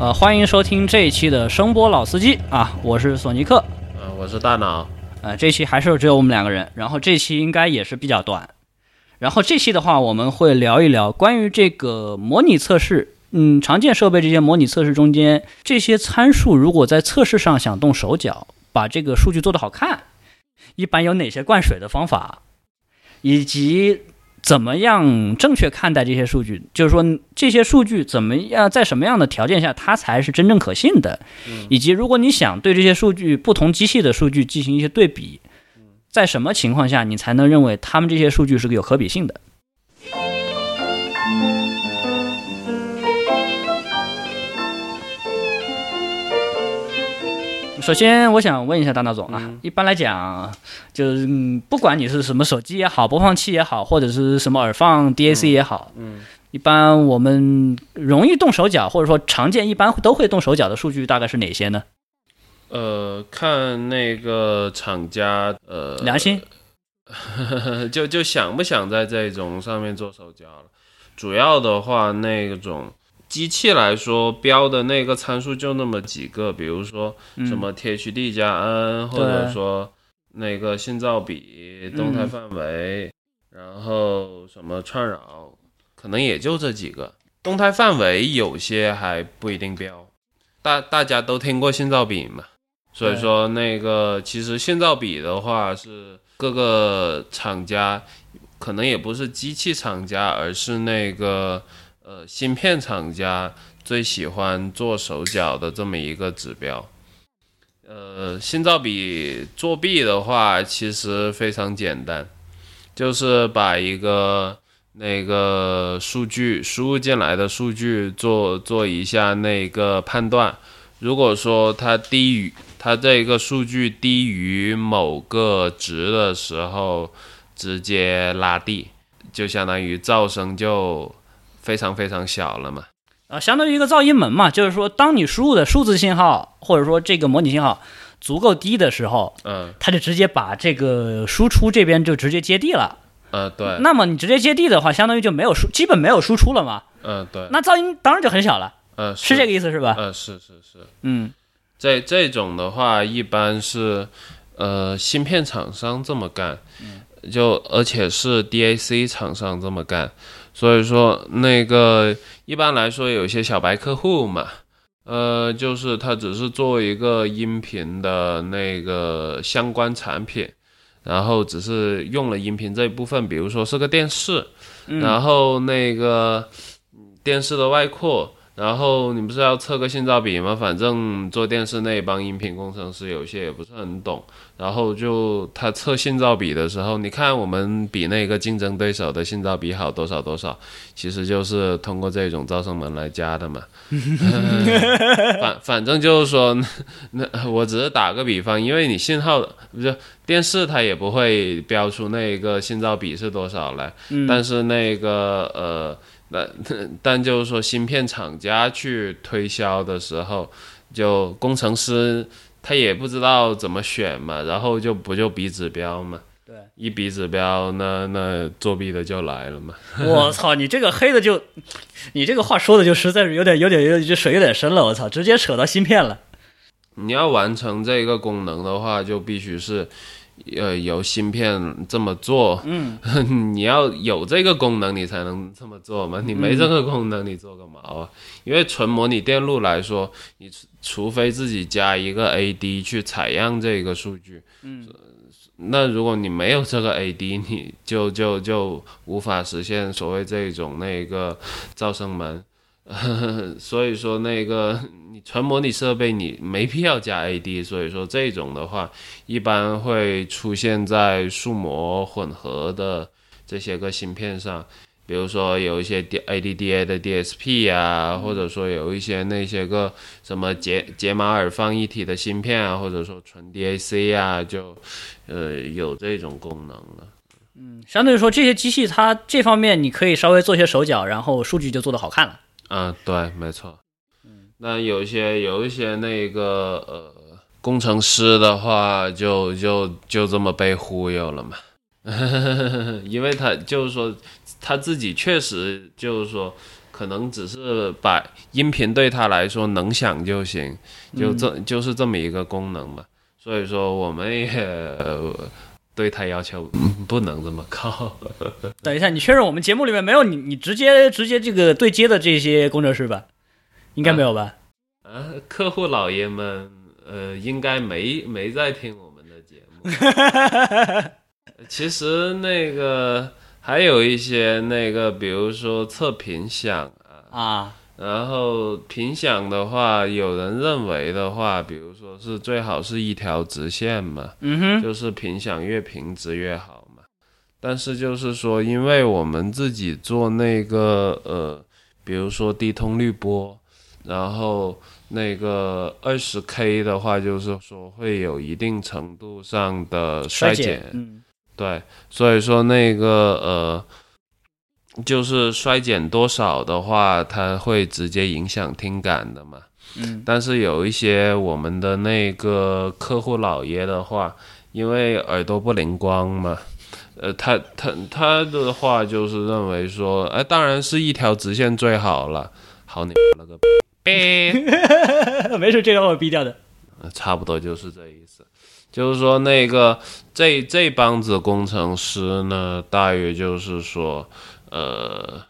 呃，欢迎收听这一期的声波老司机啊，我是索尼克，嗯，我是大脑，呃，这期还是只有我们两个人，然后这期应该也是比较短，然后这期的话我们会聊一聊关于这个模拟测试，嗯，常见设备这些模拟测试中间这些参数，如果在测试上想动手脚，把这个数据做得好看，一般有哪些灌水的方法，以及。怎么样正确看待这些数据？就是说，这些数据怎么样，在什么样的条件下它才是真正可信的？以及如果你想对这些数据不同机器的数据进行一些对比，在什么情况下你才能认为他们这些数据是个有可比性的？首先，我想问一下大脑总啊，一般来讲，就是不管你是什么手机也好，播放器也好，或者是什么耳放 DAC 也好，嗯，一般我们容易动手脚，或者说常见一般都会动手脚的数据大概是哪些呢？呃，看那个厂家，呃，良心，就就想不想在这种上面做手脚了。主要的话，那种。机器来说，标的那个参数就那么几个，比如说什么 THD 加 N，或者说那个信噪比、动态范围，然后什么串扰，可能也就这几个。动态范围有些还不一定标，大大家都听过信噪比嘛，所以说那个其实信噪比的话是各个厂家，可能也不是机器厂家，而是那个。呃，芯片厂家最喜欢做手脚的这么一个指标。呃，信噪比作弊的话，其实非常简单，就是把一个那个数据输入进来的数据做做一下那个判断。如果说它低于它这个数据低于某个值的时候，直接拉低，就相当于噪声就。非常非常小了嘛，啊，相当于一个噪音门嘛，就是说，当你输入的数字信号或者说这个模拟信号足够低的时候，嗯，它就直接把这个输出这边就直接接地了，呃，对。那么你直接接地的话，相当于就没有输，基本没有输出了嘛，嗯，对。那噪音当然就很小了，嗯，是这个意思是吧？嗯，是是是，嗯，这这种的话一般是呃芯片厂商这么干，就而且是 DAC 厂商这么干。所以说，那个一般来说，有些小白客户嘛，呃，就是他只是做一个音频的那个相关产品，然后只是用了音频这一部分，比如说是个电视，然后那个电视的外扩。然后你不是要测个信噪比吗？反正做电视那帮音频工程师有些也不是很懂。然后就他测信噪比的时候，你看我们比那个竞争对手的信噪比好多少多少，其实就是通过这种噪声门来加的嘛。反反正就是说，那我只是打个比方，因为你信号不是电视，它也不会标出那个信噪比是多少来。但是那个呃。那但就是说，芯片厂家去推销的时候，就工程师他也不知道怎么选嘛，然后就不就比指标嘛。对，一比指标，那那作弊的就来了嘛。我操，你这个黑的就，你这个话说的就实在是有点有点有点水有点深了。我操，直接扯到芯片了。你要完成这个功能的话，就必须是。呃，由芯片这么做，嗯，你要有这个功能，你才能这么做嘛。你没这个功能，你做个毛啊？因为纯模拟电路来说，你除非自己加一个 AD 去采样这个数据，嗯，那如果你没有这个 AD，你就就就无法实现所谓这种那个噪声门。所以说那个你。纯模拟设备你没必要加 AD，所以说这种的话一般会出现在数模混合的这些个芯片上，比如说有一些 ADDA 的 DSP 啊，或者说有一些那些个什么解解码耳放一体的芯片啊，或者说纯 DAC 啊，就呃有这种功能了。嗯，相对于说这些机器它这方面你可以稍微做些手脚，然后数据就做得好看了。嗯，对，没错。那有一些有一些那个呃工程师的话，就就就这么被忽悠了嘛，因为他就是说他自己确实就是说可能只是把音频对他来说能响就行，就这、就是这么一个功能嘛。所以说我们也呃对他要求嗯不能这么高。等一下，你确认我们节目里面没有你你直接直接这个对接的这些工程师吧？应该没有吧？啊，客户老爷们，呃，应该没没在听我们的节目。其实那个还有一些那个，比如说测评响啊，啊，然后频响的话，有人认为的话，比如说是最好是一条直线嘛，嗯哼，就是频响越平直越好嘛。但是就是说，因为我们自己做那个呃，比如说低通滤波，然后那个二十 K 的话，就是说会有一定程度上的衰减，嗯。对，所以说那个呃，就是衰减多少的话，它会直接影响听感的嘛。嗯但是有一些我们的那个客户老爷的话，因为耳朵不灵光嘛，呃，他他他的话就是认为说，哎，当然是一条直线最好了。好你了个逼，没事，这个我逼掉的。呃差不多就是这意思。就是说，那个这这帮子工程师呢，大约就是说，呃，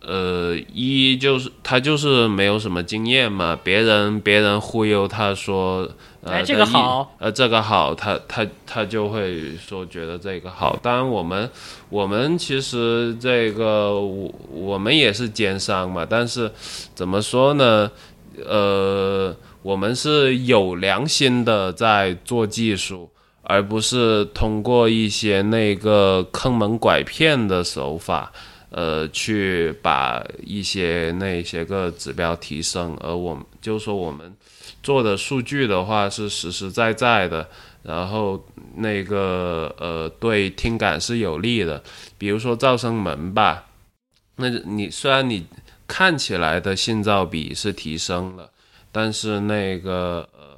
呃，一就是他就是没有什么经验嘛，别人别人忽悠他说，呃，哎这个好，呃，这个好，他他他就会说觉得这个好。当然，我们我们其实这个我我们也是奸商嘛，但是怎么说呢？呃，我们是有良心的在做技术，而不是通过一些那个坑蒙拐骗的手法，呃，去把一些那些个指标提升。而我们就说我们做的数据的话是实实在在的，然后那个呃对听感是有利的，比如说噪声门吧，那你虽然你看起来的信噪比是提升了，但是那个呃，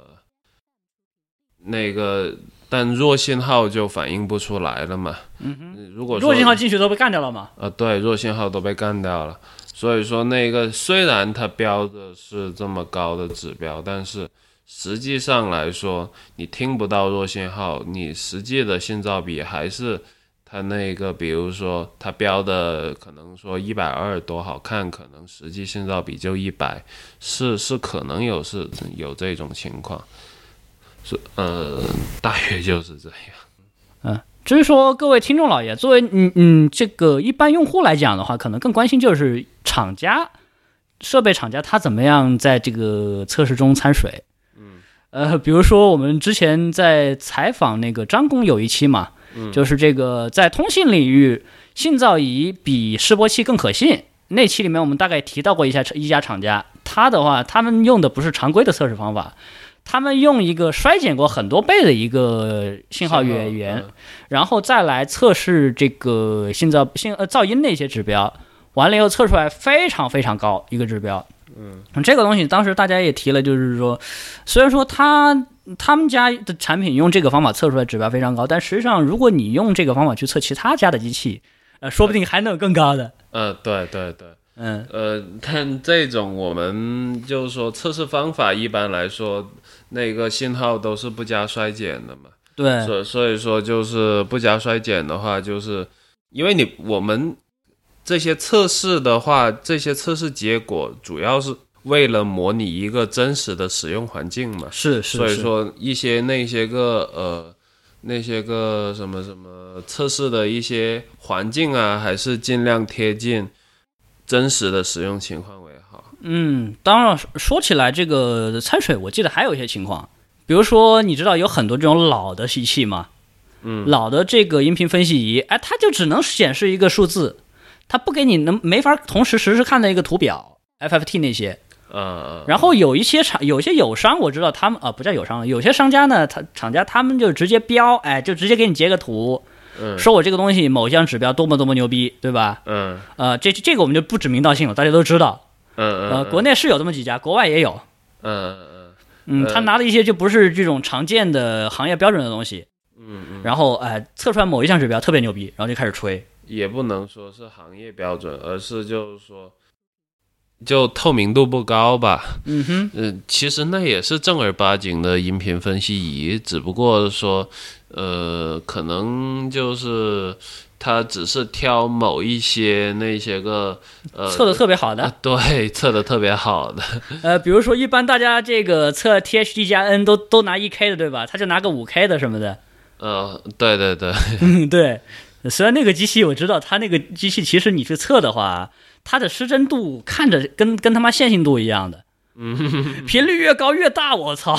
那个但弱信号就反映不出来了嘛。嗯哼，如果弱信号进去都被干掉了嘛？呃，对，弱信号都被干掉了。所以说，那个虽然它标的是这么高的指标，但是实际上来说，你听不到弱信号，你实际的信噪比还是它那个，比如说它标的可能说一百二多好看，可能实际信噪比就一百，是是可能有是有这种情况，是呃，大约就是这样。嗯，至于说各位听众老爷，作为嗯嗯这个一般用户来讲的话，可能更关心就是厂家设备厂家他怎么样在这个测试中掺水。嗯，呃，比如说我们之前在采访那个张工有一期嘛，就是这个在通信领域，信噪仪比示波器更可信。那期里面我们大概提到过一下一家厂家，他的话他们用的不是常规的测试方法。他们用一个衰减过很多倍的一个信号源源，嗯然后再来测试这个信噪信呃噪音的一些指标，完了以后测出来非常非常高一个指标。嗯，这个东西当时大家也提了，就是说，虽然说他他们家的产品用这个方法测出来指标非常高，但实际上如果你用这个方法去测其他家的机器，呃，说不定还能有更高的。呃，对对对。嗯呃，但这种我们就是说测试方法一般来说，那个信号都是不加衰减的嘛。对，所所以说就是不加衰减的话，就是因为你我们这些测试的话，这些测试结果主要是为了模拟一个真实的使用环境嘛。是是，所以说一些那些个呃那些个什么什么测试的一些环境啊，还是尽量贴近真实的使用情况为好。嗯，当然说起来这个掺水，我记得还有一些情况，比如说你知道有很多这种老的仪器吗？嗯，老的这个音频分析仪，哎，它就只能显示一个数字，它不给你能没法同时实时看的一个图表，FFT 那些。呃，然后有一些厂，有些友商我知道他们啊不叫友商了，有些商家呢，他厂家他们就直接标，哎，就直接给你截个图，嗯说我这个东西某项指标多么多么牛逼，对吧？嗯呃，这这个我们就不指名道姓了，大家都知道。嗯嗯呃，国内是有这么几家，国外也有。嗯嗯嗯，他拿的一些就不是这种常见的行业标准的东西，嗯嗯，然后哎测出来某一项指标特别牛逼，然后就开始吹。也不能说是行业标准，而是就是说就透明度不高吧。嗯哼，嗯，其实那也是正儿八经的音频分析仪，只不过说，呃，可能就是它只是挑某一些那些个呃测的特别好的啊，对，测的特别好的，呃，比如说一般大家这个测 THD 加 N 都都拿一 K 的对吧？他就拿个五 K 的什么的。呃，对对对，嗯，对。虽然那个机器我知道，它那个机器其实你去测的话，它的失真度看着跟跟他妈线性度一样的，嗯，频率越高越大，我操，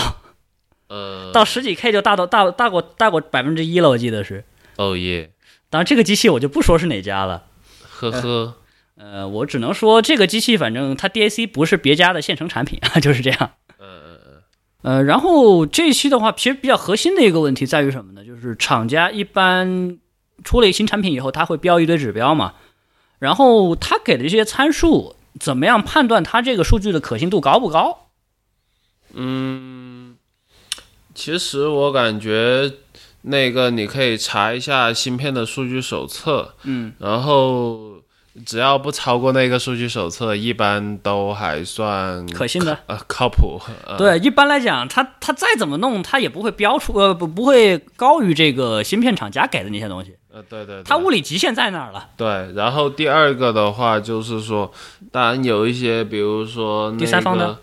呃，到十几 K 就大到大大过大过百分之一了，我记得是。哦耶，当然这个机器我就不说是哪家了，呵呵，呃，我只能说这个机器反正它 DAC 不是别家的现成产品啊，就是这样。呃呃呃，然后这一期的话，其实比较核心的一个问题在于什么呢？就是厂家一般出了一新产品以后，他会标一堆指标嘛，然后他给的这些参数，怎么样判断它这个数据的可信度高不高？嗯，其实我感觉那个你可以查一下芯片的数据手册，嗯，然后只要不超过那个数据手册，一般都还算可信的。呃靠谱。呃、对，一般来讲，它它再怎么弄，它也不会标出呃不不会高于这个芯片厂家给的那些东西，呃，对对对，它物理极限在那儿了。对。然后第二个的话就是说，当然有一些，比如说、那个、第三方的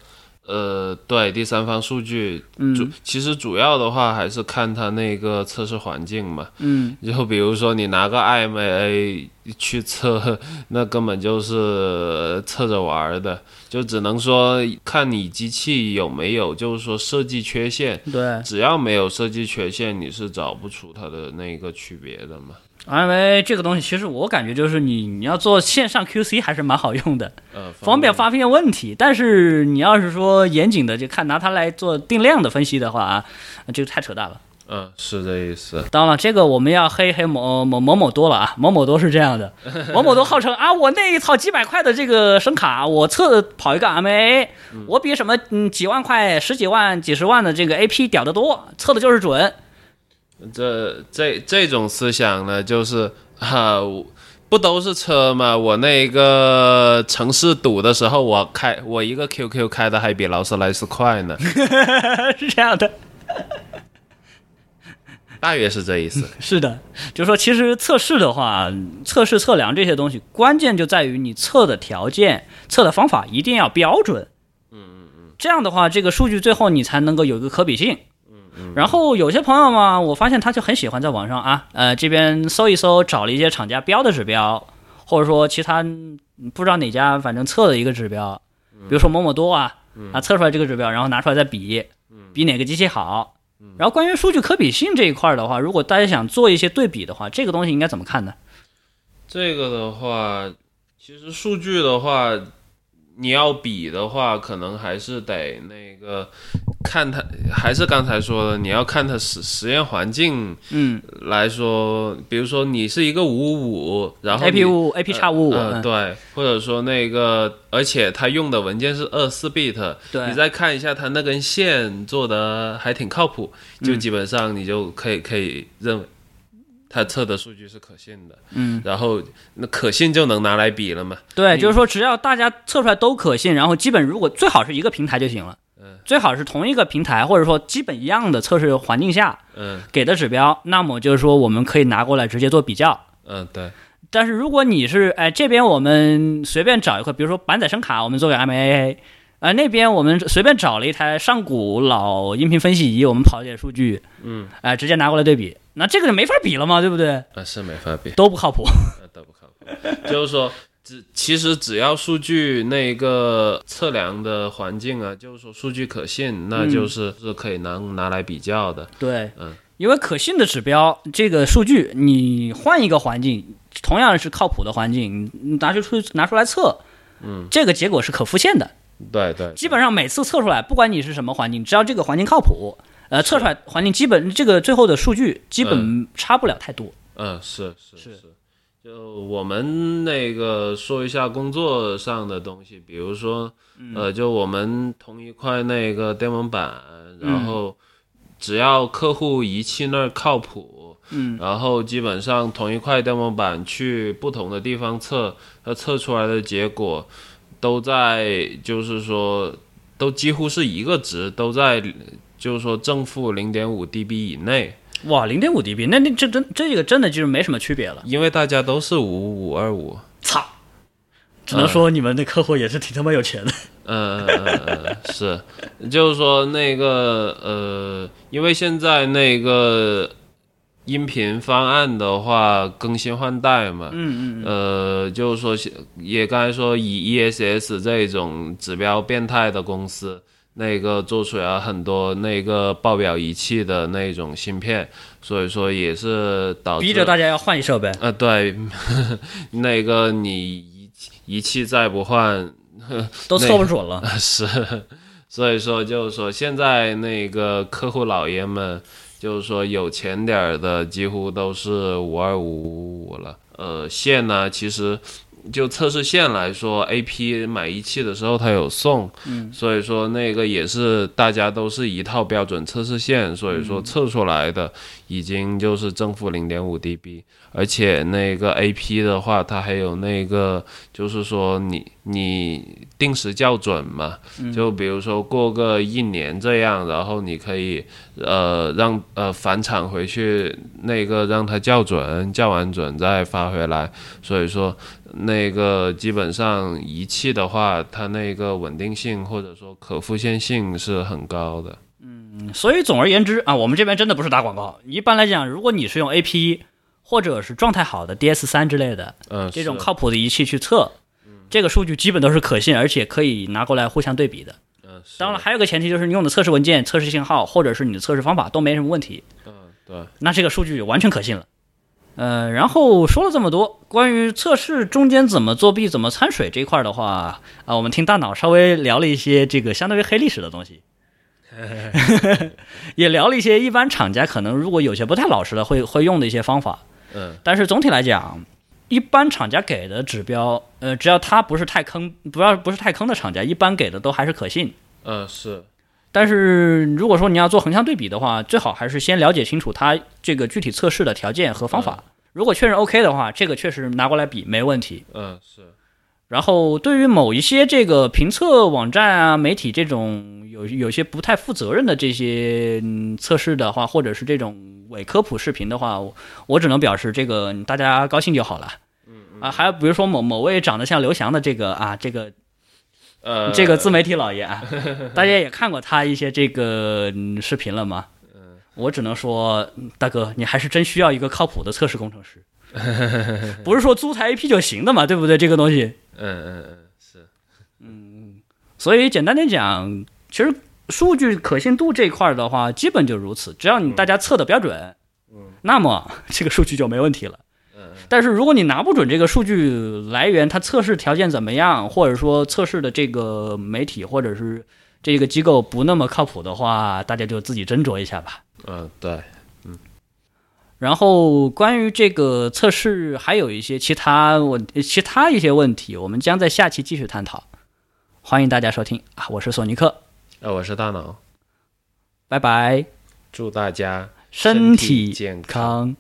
呃，对，第三方数据，主嗯其实主要的话还是看它那个测试环境嘛。嗯，就比如说你拿个 IMA 去测，那根本就是测着玩儿的，就只能说看你机器有没有，就是说设计缺陷。对，只要没有设计缺陷，你是找不出它的那个区别的嘛。因为这个东西其实我感觉就是你你要做线上 QC 还是蛮好用的。呃，方便发现问题，但是你要是说严谨的就看拿它来做定量的分析的话啊，这个太扯淡了。嗯，是这意思。当然了，这个我们要黑黑某某某某多了啊，某某多是这样的，某某多号称啊，我那一套几百块的这个声卡，我测跑一个 MA，我比什么嗯几万块、十几万、几十万的这个 AP 屌得多，测的就是准。这这这种思想呢，就是哈、我不都是车吗？我那个城市堵的时候，我开我一个 QQ 开的还比劳斯莱斯快呢，是这样的，大约是这意思。是的，就是说，其实测试的话，测试测量这些东西，关键就在于你测的条件、测的方法一定要标准。嗯嗯嗯，这样的话，这个数据最后你才能够有一个可比性。然后有些朋友嘛，我发现他就很喜欢在网上啊，呃，这边搜一搜，找了一些厂家标的指标，或者说其他嗯不知道哪家反正测的一个指标，比如说某某多啊，啊测出来这个指标，然后拿出来再比，比哪个机器好。然后关于数据可比性这一块儿的话，如果大家想做一些对比的话，这个东西应该怎么看呢？这个的话，其实数据的话，你要比的话，可能还是得那个看它，还是刚才说的，你要看它实实验环境嗯。来说，比如说你是一个五五五，然后，A 你 P 五 A P 叉五五，嗯，对，或者说那个，而且它用的文件是二四 bit，对。你再看一下它那根线做的还挺靠谱，就基本上你就可以可以认为它测的数据是可信的，嗯，然后那可信就能拿来比了嘛，对，就是说只要大家测出来都可信，然后基本如果最好是一个平台就行了，嗯，最好是同一个平台或者说基本一样的测试环境下嗯给的指标，那么就是说我们可以拿过来直接做比较。嗯，对，但是如果你是哎这边我们随便找一块，比如说板载声卡，我们做个 MAA，呃那边我们随便找了一台上古老音频分析仪，我们跑一点数据，嗯，哎、直接拿过来对比，那这个就没法比了嘛，对不对？啊是没法比，都不靠谱。那都不靠谱，就是说。只其实只要数据那个测量的环境啊，就是说数据可信，那就是是可以拿拿来比较的。对，嗯，因为可信的指标，这个数据你换一个环境，同样是靠谱的环境，你拿出出拿出来测，嗯，这个结果是可复现的。对对，基本上每次测出来，不管你是什么环境，只要这个环境靠谱，呃，测出来环境基本这个最后的数据基本差不了太多。嗯，是是是。是，就我们那个说一下工作上的东西，比如说，嗯。呃，就我们同一块那个电文板，嗯然后只要客户仪器那儿靠谱，嗯，然后基本上同一块电文板去不同的地方测，它测出来的结果都在就是说都几乎是一个值，都在就是说正负零点五 dB 以内，哇，零点五 dB，那那这真这个真的就是没什么区别了。因为大家都是五五二五。操，只能说你们的客户也是挺他妈有钱的。嗯嗯嗯嗯，是，就是说那个呃，因为现在那个音频方案的话更新换代嘛，嗯嗯呃，就是说也刚才说以 ESS 这种指标变态的公司，那个做出来很多那个报表仪器的那种芯片，所以说也是导致逼着大家要换一设备。啊，对，那个你仪仪器再不换。都测不准了，是，所以说就是说，现在那个客户老爷们，就是说有钱点儿的，几乎都是五二五五五了。呃，线呢，其实就测试线来说，A P 买仪器的时候它有送，嗯，所以说那个也是大家都是一套标准测试线，所以说测出来的已经就是正负零点五 dB，而且那个 A P 的话，它还有那个就是说你你定时校准嘛，就比如说过个一年这样，然后你可以呃让呃返厂回去那个让它校准，校完准再发回来，所以说那个基本上仪器的话，它那个稳定性或者说可复现性是很高的。所以总而言之啊，我们这边真的不是打广告。一般来讲，如果你是用 AP 或者是状态好的 DS 三之类的嗯，这种靠谱的仪器去测，这个数据基本都是可信，而且可以拿过来互相对比的。嗯，是当然，还有个前提就是你用的测试文件、测试信号或者是你的测试方法都没什么问题，嗯对，那这个数据完全可信了。呃，然后说了这么多关于测试中间怎么作弊、怎么掺水这一块的话，啊，我们听大脑稍微聊了一些这个相当于黑历史的东西，也聊了一些一般厂家可能如果有些不太老实的会会用的一些方法。嗯但是总体来讲，一般厂家给的指标，呃，只要它不是太坑，不要不是太坑的厂家，一般给的都还是可信。嗯是，但是如果说你要做横向对比的话，最好还是先了解清楚它这个具体测试的条件和方法。如果确认 OK 的话，这个确实拿过来比没问题。嗯是，然后对于某一些这个评测网站啊、媒体这种有有些不太负责任的这些、嗯、测试的话，或者是这种伪科普视频的话，我我只能表示这个大家高兴就好了。啊，还有比如说某某位长得像刘翔的这个啊，这个呃，这个自媒体老爷啊，大家也看过他一些这个、嗯视频了吗？我只能说，嗯大哥，你还是真需要一个靠谱的测试工程师，不是说租台 AP 就行的嘛，对不对？这个东西，嗯嗯嗯是，所以简单点讲，其实数据可信度这一块儿的话，基本就如此。只要你大家测的标准，那么这个数据就没问题了。但是如果你拿不准这个数据来源，它测试条件怎么样，或者说测试的这个媒体或者是这个机构不那么靠谱的话，大家就自己斟酌一下吧。嗯对，然后关于这个测试还有一些其他问其他一些问题，我们将在下期继续探讨。欢迎大家收听啊，我是索尼克，呃，我是大脑，拜拜，祝大家身体体健。康。